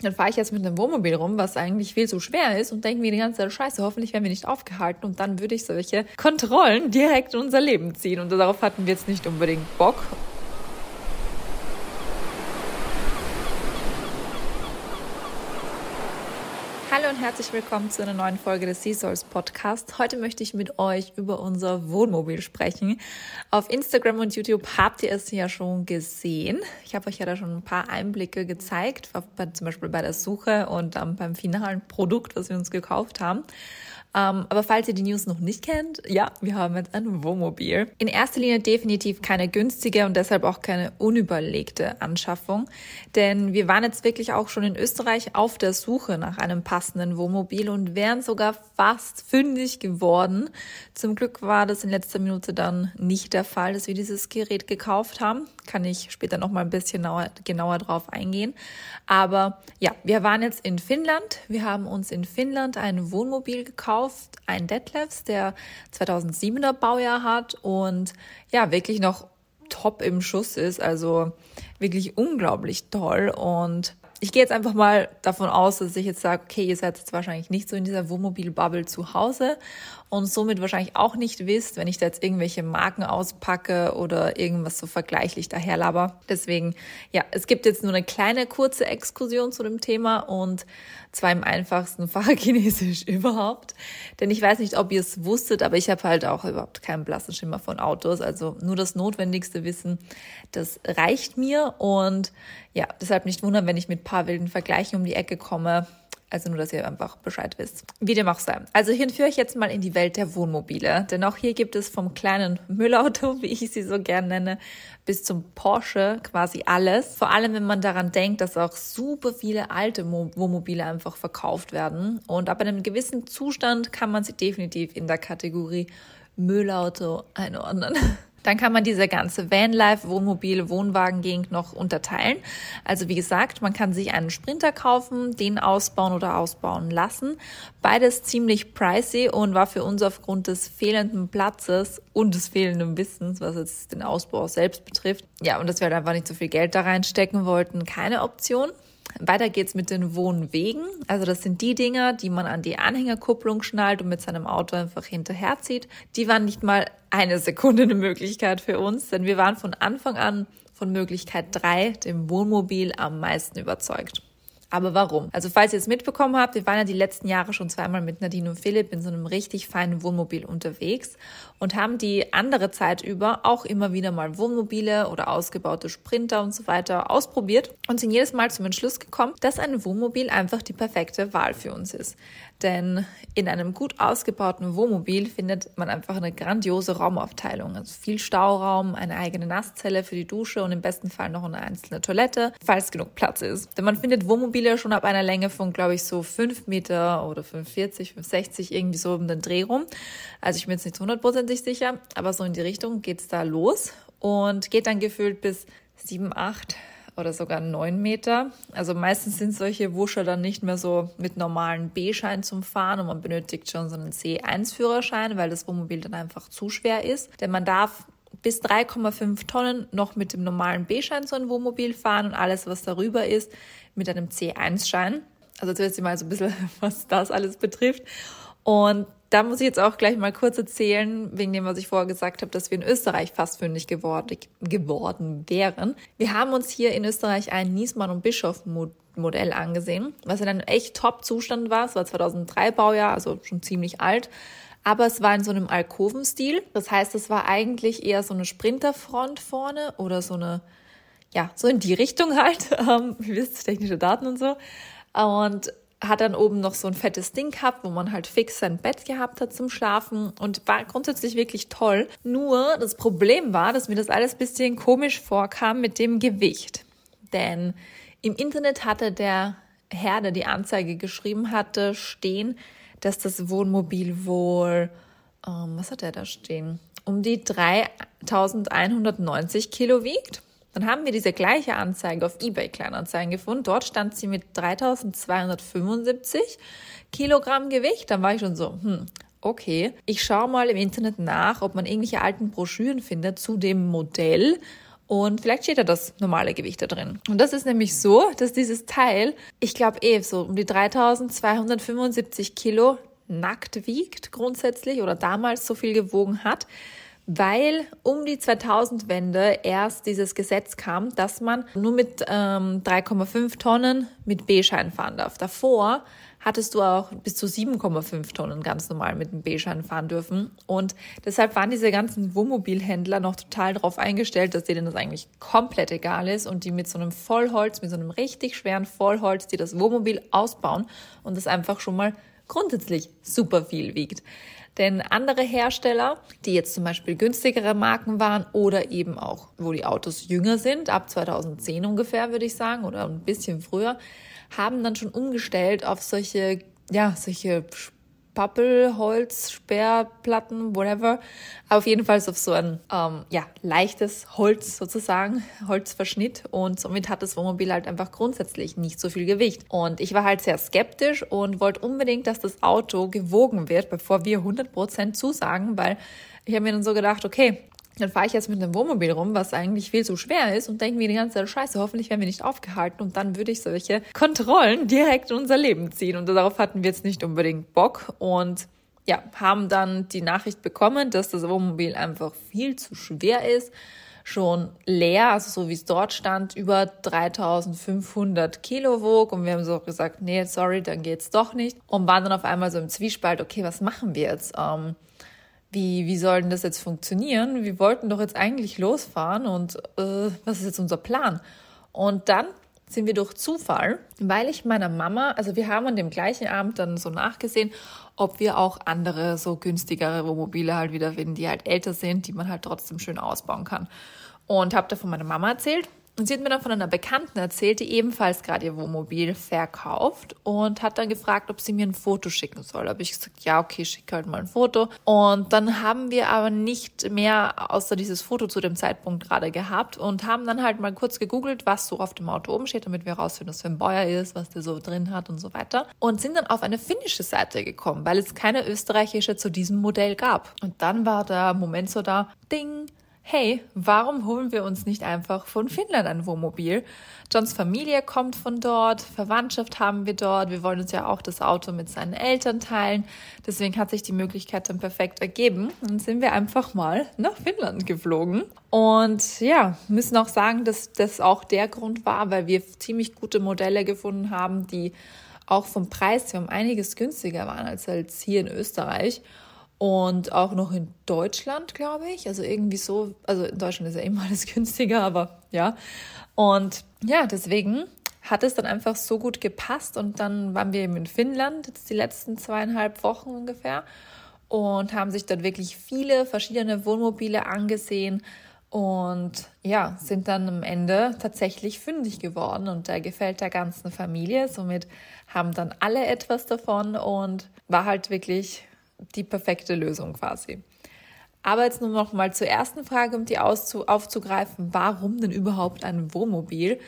Dann fahre ich jetzt mit einem Wohnmobil rum, was eigentlich viel zu schwer ist und denke mir die ganze Zeit, scheiße, hoffentlich werden wir nicht aufgehalten und dann würde ich solche Kontrollen direkt in unser Leben ziehen. Und darauf hatten wir jetzt nicht unbedingt Bock herzlich willkommen zu einer neuen Folge des Sea Souls Podcast. Heute möchte ich mit euch über unser Wohnmobil sprechen. Auf Instagram und YouTube habt ihr es ja schon gesehen. Ich habe euch ja da schon ein paar Einblicke gezeigt, zum Beispiel bei der Suche und ähm, beim finalen Produkt, was wir uns gekauft haben. Ähm, aber falls ihr die News noch nicht kennt, ja, wir haben jetzt ein Wohnmobil. In erster Linie definitiv keine günstige und deshalb auch keine unüberlegte Anschaffung. Denn wir waren jetzt wirklich auch schon in Österreich auf der Suche nach einem passenden Wohnmobil und wären sogar fast fündig geworden. Zum Glück war das in letzter Minute dann nicht der Fall, dass wir dieses Gerät gekauft haben. Kann ich später noch mal ein bisschen genauer, genauer drauf eingehen. Aber ja, wir waren jetzt in Finnland. Wir haben uns in Finnland ein Wohnmobil gekauft ein Detlefs, der 2007er Baujahr hat und ja, wirklich noch top im Schuss ist, also wirklich unglaublich toll und ich gehe jetzt einfach mal davon aus, dass ich jetzt sage, okay, ihr seid jetzt wahrscheinlich nicht so in dieser Wohnmobil-Bubble zu Hause und somit wahrscheinlich auch nicht wisst, wenn ich da jetzt irgendwelche Marken auspacke oder irgendwas so vergleichlich daherlaber. Deswegen, ja, es gibt jetzt nur eine kleine kurze Exkursion zu dem Thema und zwar im einfachsten Fahrchinesisch überhaupt. Denn ich weiß nicht, ob ihr es wusstet, aber ich habe halt auch überhaupt keinen blassen Schimmer von Autos. Also nur das notwendigste Wissen, das reicht mir. Und ja, deshalb nicht wundern, wenn ich mit paar wilden Vergleichen um die Ecke komme. Also nur, dass ihr einfach Bescheid wisst. Wie dem auch sei. Also hier führe ich jetzt mal in die Welt der Wohnmobile. Denn auch hier gibt es vom kleinen Müllauto, wie ich sie so gern nenne, bis zum Porsche quasi alles. Vor allem, wenn man daran denkt, dass auch super viele alte Wohnmobile einfach verkauft werden. Und ab einem gewissen Zustand kann man sie definitiv in der Kategorie Müllauto einordnen. Dann kann man diese ganze Vanlife, Wohnmobil, Wohnwagen-Gegend noch unterteilen. Also wie gesagt, man kann sich einen Sprinter kaufen, den ausbauen oder ausbauen lassen. Beides ziemlich pricey und war für uns aufgrund des fehlenden Platzes und des fehlenden Wissens, was jetzt den Ausbau selbst betrifft, ja, und dass wir halt einfach nicht so viel Geld da reinstecken wollten, keine Option. Weiter geht's mit den Wohnwegen. Also das sind die Dinger, die man an die Anhängerkupplung schnallt und mit seinem Auto einfach hinterherzieht. Die waren nicht mal eine Sekunde eine Möglichkeit für uns, denn wir waren von Anfang an von Möglichkeit drei, dem Wohnmobil, am meisten überzeugt. Aber warum? Also falls ihr es mitbekommen habt, wir waren ja die letzten Jahre schon zweimal mit Nadine und Philipp in so einem richtig feinen Wohnmobil unterwegs und haben die andere Zeit über auch immer wieder mal Wohnmobile oder ausgebaute Sprinter und so weiter ausprobiert und sind jedes Mal zum Entschluss gekommen, dass ein Wohnmobil einfach die perfekte Wahl für uns ist. Denn in einem gut ausgebauten Wohnmobil findet man einfach eine grandiose Raumaufteilung. Also viel Stauraum, eine eigene Nasszelle für die Dusche und im besten Fall noch eine einzelne Toilette, falls genug Platz ist. Denn man findet Wohnmobile schon ab einer Länge von, glaube ich, so fünf Meter oder 540, 560, irgendwie so um den Dreh rum. Also ich bin jetzt nicht hundertprozentig sicher, aber so in die Richtung geht's da los und geht dann gefühlt bis sieben, acht oder sogar neun Meter. Also meistens sind solche Wuscher dann nicht mehr so mit normalen B-Schein zum Fahren und man benötigt schon so einen C1-Führerschein, weil das Wohnmobil dann einfach zu schwer ist. Denn man darf bis 3,5 Tonnen noch mit dem normalen B-Schein so ein Wohnmobil fahren und alles, was darüber ist, mit einem C1-Schein. Also zuerst mal so ein bisschen, was das alles betrifft. Und da muss ich jetzt auch gleich mal kurz erzählen, wegen dem, was ich vorher gesagt habe, dass wir in Österreich fast fündig geworden, geworden wären. Wir haben uns hier in Österreich ein Niesmann und Bischof Modell angesehen, was in einem echt Top-Zustand war. Es war 2003 Baujahr, also schon ziemlich alt. Aber es war in so einem Alkovenstil. Das heißt, es war eigentlich eher so eine Sprinterfront vorne oder so eine, ja, so in die Richtung halt. Ähm, ihr wisst, technische Daten und so. Und hat dann oben noch so ein fettes Ding gehabt, wo man halt fix sein Bett gehabt hat zum Schlafen und war grundsätzlich wirklich toll. Nur das Problem war, dass mir das alles bisschen komisch vorkam mit dem Gewicht. Denn im Internet hatte der Herr, der die Anzeige geschrieben hatte, stehen, dass das Wohnmobil wohl, ähm, was hat er da stehen? Um die 3190 Kilo wiegt. Dann haben wir diese gleiche Anzeige auf eBay Kleinanzeigen gefunden. Dort stand sie mit 3275 Kilogramm Gewicht. Dann war ich schon so, hm, okay. Ich schaue mal im Internet nach, ob man irgendwelche alten Broschüren findet zu dem Modell Und vielleicht steht da das normale Gewicht da drin. Und das ist nämlich so, dass dieses Teil, ich glaube eh so um die 3275 Kilo nackt wiegt grundsätzlich oder damals so viel gewogen hat weil um die 2000-Wende erst dieses Gesetz kam, dass man nur mit ähm, 3,5 Tonnen mit B-Schein fahren darf. Davor hattest du auch bis zu 7,5 Tonnen ganz normal mit dem B-Schein fahren dürfen. Und deshalb waren diese ganzen Wohnmobilhändler noch total darauf eingestellt, dass denen das eigentlich komplett egal ist und die mit so einem Vollholz, mit so einem richtig schweren Vollholz, die das Wohnmobil ausbauen und das einfach schon mal grundsätzlich super viel wiegt. Denn andere Hersteller, die jetzt zum Beispiel günstigere Marken waren oder eben auch, wo die Autos jünger sind, ab 2010 ungefähr, würde ich sagen, oder ein bisschen früher, haben dann schon umgestellt auf solche, ja, solche Pappelholz, Sperrplatten, whatever. Auf jeden Fall auf so ein ähm, ja, leichtes Holz sozusagen, Holzverschnitt. Und somit hat das Wohnmobil halt einfach grundsätzlich nicht so viel Gewicht. Und ich war halt sehr skeptisch und wollte unbedingt, dass das Auto gewogen wird, bevor wir 100% zusagen, weil ich habe mir dann so gedacht, okay, dann fahre ich jetzt mit einem Wohnmobil rum, was eigentlich viel zu schwer ist und denke mir die ganze Zeit, scheiße, hoffentlich werden wir nicht aufgehalten und dann würde ich solche Kontrollen direkt in unser Leben ziehen. Und darauf hatten wir jetzt nicht unbedingt Bock und ja, haben dann die Nachricht bekommen, dass das Wohnmobil einfach viel zu schwer ist, schon leer, also so wie es dort stand, über 3500 Kilo wog. Und wir haben so gesagt, nee, sorry, dann geht's doch nicht. Und waren dann auf einmal so im Zwiespalt, okay, was machen wir jetzt? Ähm, wie, wie soll denn das jetzt funktionieren? Wir wollten doch jetzt eigentlich losfahren und äh, was ist jetzt unser Plan? Und dann sind wir durch Zufall, weil ich meiner Mama, also wir haben an dem gleichen Abend dann so nachgesehen, ob wir auch andere so günstigere Wohnmobile halt wieder finden, die halt älter sind, die man halt trotzdem schön ausbauen kann. Und habe da von meiner Mama erzählt und sie hat mir dann von einer Bekannten erzählt, die ebenfalls gerade ihr Wohnmobil verkauft und hat dann gefragt, ob sie mir ein Foto schicken soll. Habe ich gesagt, ja, okay, schick halt mal ein Foto. Und dann haben wir aber nicht mehr außer dieses Foto zu dem Zeitpunkt gerade gehabt und haben dann halt mal kurz gegoogelt, was so auf dem Auto oben steht, damit wir herausfinden, was für ein Bäuer ist, was der so drin hat und so weiter. Und sind dann auf eine finnische Seite gekommen, weil es keine österreichische zu diesem Modell gab. Und dann war der Moment so da, ding, hey, warum holen wir uns nicht einfach von Finnland ein Wohnmobil? Johns Familie kommt von dort, Verwandtschaft haben wir dort, wir wollen uns ja auch das Auto mit seinen Eltern teilen. Deswegen hat sich die Möglichkeit dann perfekt ergeben. Dann sind wir einfach mal nach Finnland geflogen. Und ja, müssen auch sagen, dass das auch der Grund war, weil wir ziemlich gute Modelle gefunden haben, die auch vom Preis her um einiges günstiger waren als, als hier in Österreich und auch noch in Deutschland, glaube ich. Also irgendwie so, also in Deutschland ist ja immer alles günstiger, aber ja. Und ja, deswegen hat es dann einfach so gut gepasst und dann waren wir eben in Finnland, jetzt die letzten zweieinhalb Wochen ungefähr und haben sich dort wirklich viele verschiedene Wohnmobile angesehen und ja, sind dann am Ende tatsächlich fündig geworden und der gefällt der ganzen Familie. Somit haben dann alle etwas davon und war halt wirklich die perfekte Lösung quasi. Aber jetzt nur noch mal zur ersten Frage, um die aufzugreifen. Warum denn überhaupt ein Wohnmobil?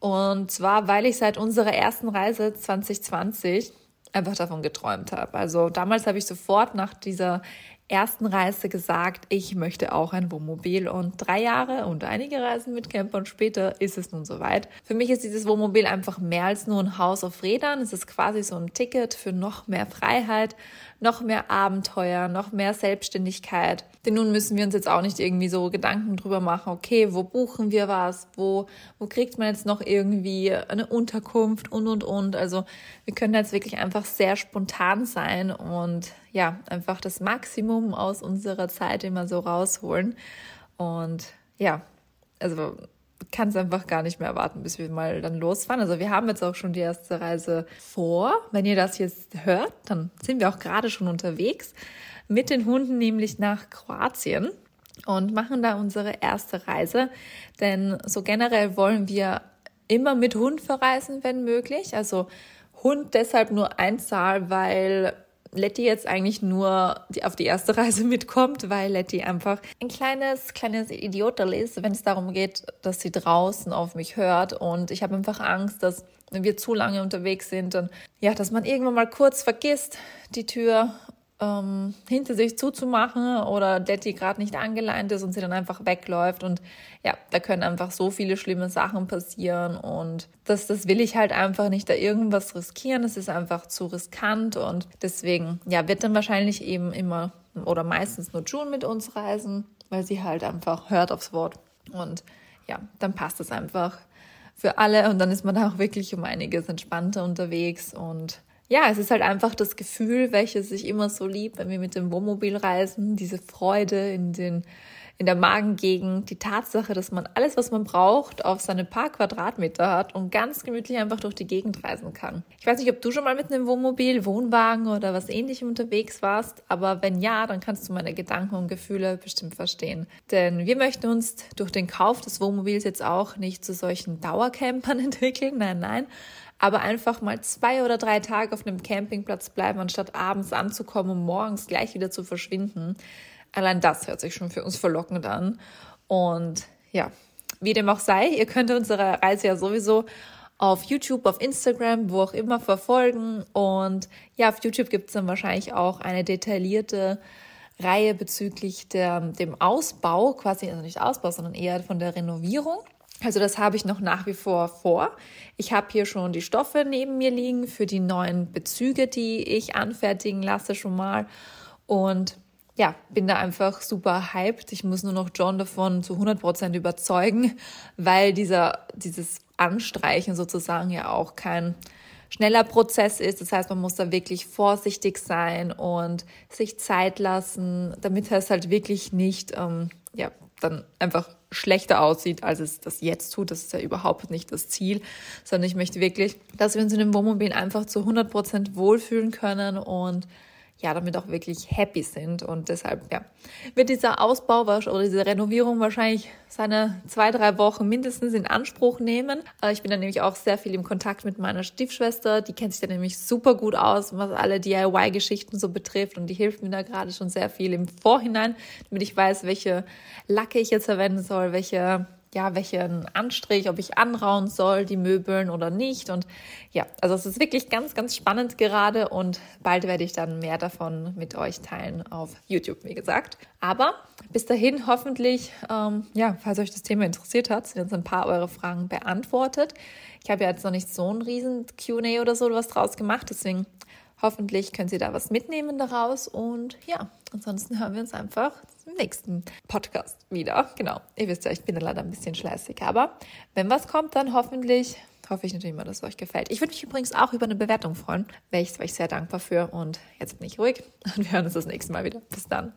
Und zwar, weil ich seit unserer ersten Reise 2020 einfach davon geträumt habe. Also damals habe ich sofort nach dieser ersten Reise gesagt, ich möchte auch ein Wohnmobil und drei Jahre und einige Reisen mit Campern später ist es nun soweit. Für mich ist dieses Wohnmobil einfach mehr als nur ein Haus auf Rädern. Es ist quasi so ein Ticket für noch mehr Freiheit, noch mehr Abenteuer, noch mehr Selbstständigkeit. Denn nun müssen wir uns jetzt auch nicht irgendwie so Gedanken drüber machen, okay, wo buchen wir was, wo, wo kriegt man jetzt noch irgendwie eine Unterkunft und, und, und. Also wir können jetzt wirklich einfach sehr spontan sein und ja, einfach das Maximum aus unserer Zeit immer so rausholen. Und ja, also kann es einfach gar nicht mehr erwarten, bis wir mal dann losfahren. Also wir haben jetzt auch schon die erste Reise vor. Wenn ihr das jetzt hört, dann sind wir auch gerade schon unterwegs mit den Hunden nämlich nach Kroatien und machen da unsere erste Reise. Denn so generell wollen wir immer mit Hund verreisen, wenn möglich. Also Hund deshalb nur ein Zahl, weil Letty jetzt eigentlich nur die, auf die erste Reise mitkommt, weil Letty einfach ein kleines, kleines Idioterl ist, wenn es darum geht, dass sie draußen auf mich hört. Und ich habe einfach Angst, dass wir zu lange unterwegs sind, dann, ja, dass man irgendwann mal kurz vergisst, die Tür ähm, hinter sich zuzumachen oder Detti gerade nicht angeleint ist und sie dann einfach wegläuft. Und ja, da können einfach so viele schlimme Sachen passieren. Und das, das will ich halt einfach nicht da irgendwas riskieren. Es ist einfach zu riskant. Und deswegen, ja, wird dann wahrscheinlich eben immer oder meistens nur June mit uns reisen, weil sie halt einfach hört aufs Wort. Und ja, dann passt es einfach für alle und dann ist man auch wirklich um einiges entspannter unterwegs und ja, es ist halt einfach das Gefühl, welches ich immer so lieb, wenn wir mit dem Wohnmobil reisen, diese Freude in den in der Magengegend, die Tatsache, dass man alles, was man braucht, auf seine paar Quadratmeter hat und ganz gemütlich einfach durch die Gegend reisen kann. Ich weiß nicht, ob du schon mal mit einem Wohnmobil, Wohnwagen oder was ähnlichem unterwegs warst, aber wenn ja, dann kannst du meine Gedanken und Gefühle bestimmt verstehen. Denn wir möchten uns durch den Kauf des Wohnmobils jetzt auch nicht zu solchen Dauercampern entwickeln, nein, nein, aber einfach mal zwei oder drei Tage auf einem Campingplatz bleiben, anstatt abends anzukommen und morgens gleich wieder zu verschwinden. Allein das hört sich schon für uns verlockend an. Und ja, wie dem auch sei, ihr könnt unsere Reise ja sowieso auf YouTube, auf Instagram, wo auch immer verfolgen. Und ja, auf YouTube gibt es dann wahrscheinlich auch eine detaillierte Reihe bezüglich der, dem Ausbau, quasi, also nicht Ausbau, sondern eher von der Renovierung. Also das habe ich noch nach wie vor vor. Ich habe hier schon die Stoffe neben mir liegen für die neuen Bezüge, die ich anfertigen lasse schon mal. Und ja, bin da einfach super hyped. Ich muss nur noch John davon zu 100 Prozent überzeugen, weil dieser, dieses Anstreichen sozusagen ja auch kein schneller Prozess ist. Das heißt, man muss da wirklich vorsichtig sein und sich Zeit lassen, damit es halt wirklich nicht, ähm, ja, dann einfach schlechter aussieht, als es das jetzt tut. Das ist ja überhaupt nicht das Ziel, sondern ich möchte wirklich, dass wir uns in dem Wohnmobil einfach zu 100 Prozent wohlfühlen können und ja, damit auch wirklich happy sind. Und deshalb, ja, wird dieser Ausbau oder diese Renovierung wahrscheinlich seine zwei, drei Wochen mindestens in Anspruch nehmen. Äh, ich bin da nämlich auch sehr viel im Kontakt mit meiner Stiefschwester. Die kennt sich da nämlich super gut aus, was alle DIY-Geschichten so betrifft. Und die hilft mir da gerade schon sehr viel im Vorhinein, damit ich weiß, welche Lacke ich jetzt verwenden soll, welche ja, welchen Anstrich, ob ich anrauen soll, die Möbeln oder nicht. Und ja, also es ist wirklich ganz, ganz spannend gerade und bald werde ich dann mehr davon mit euch teilen auf YouTube, wie gesagt. Aber bis dahin hoffentlich, ähm, ja, falls euch das Thema interessiert hat, sind jetzt ein paar eure Fragen beantwortet. Ich habe ja jetzt noch nicht so ein riesen Q&A oder so was draus gemacht, deswegen Hoffentlich können Sie da was mitnehmen daraus. Und ja, ansonsten hören wir uns einfach im nächsten Podcast wieder. Genau. Ihr wisst ja, ich bin da leider ein bisschen schleißig. Aber wenn was kommt, dann hoffentlich hoffe ich natürlich mal, dass es euch gefällt. Ich würde mich übrigens auch über eine Bewertung freuen. Ich, wäre ich sehr dankbar für. Und jetzt bin ich ruhig und wir hören uns das nächste Mal wieder. Bis dann.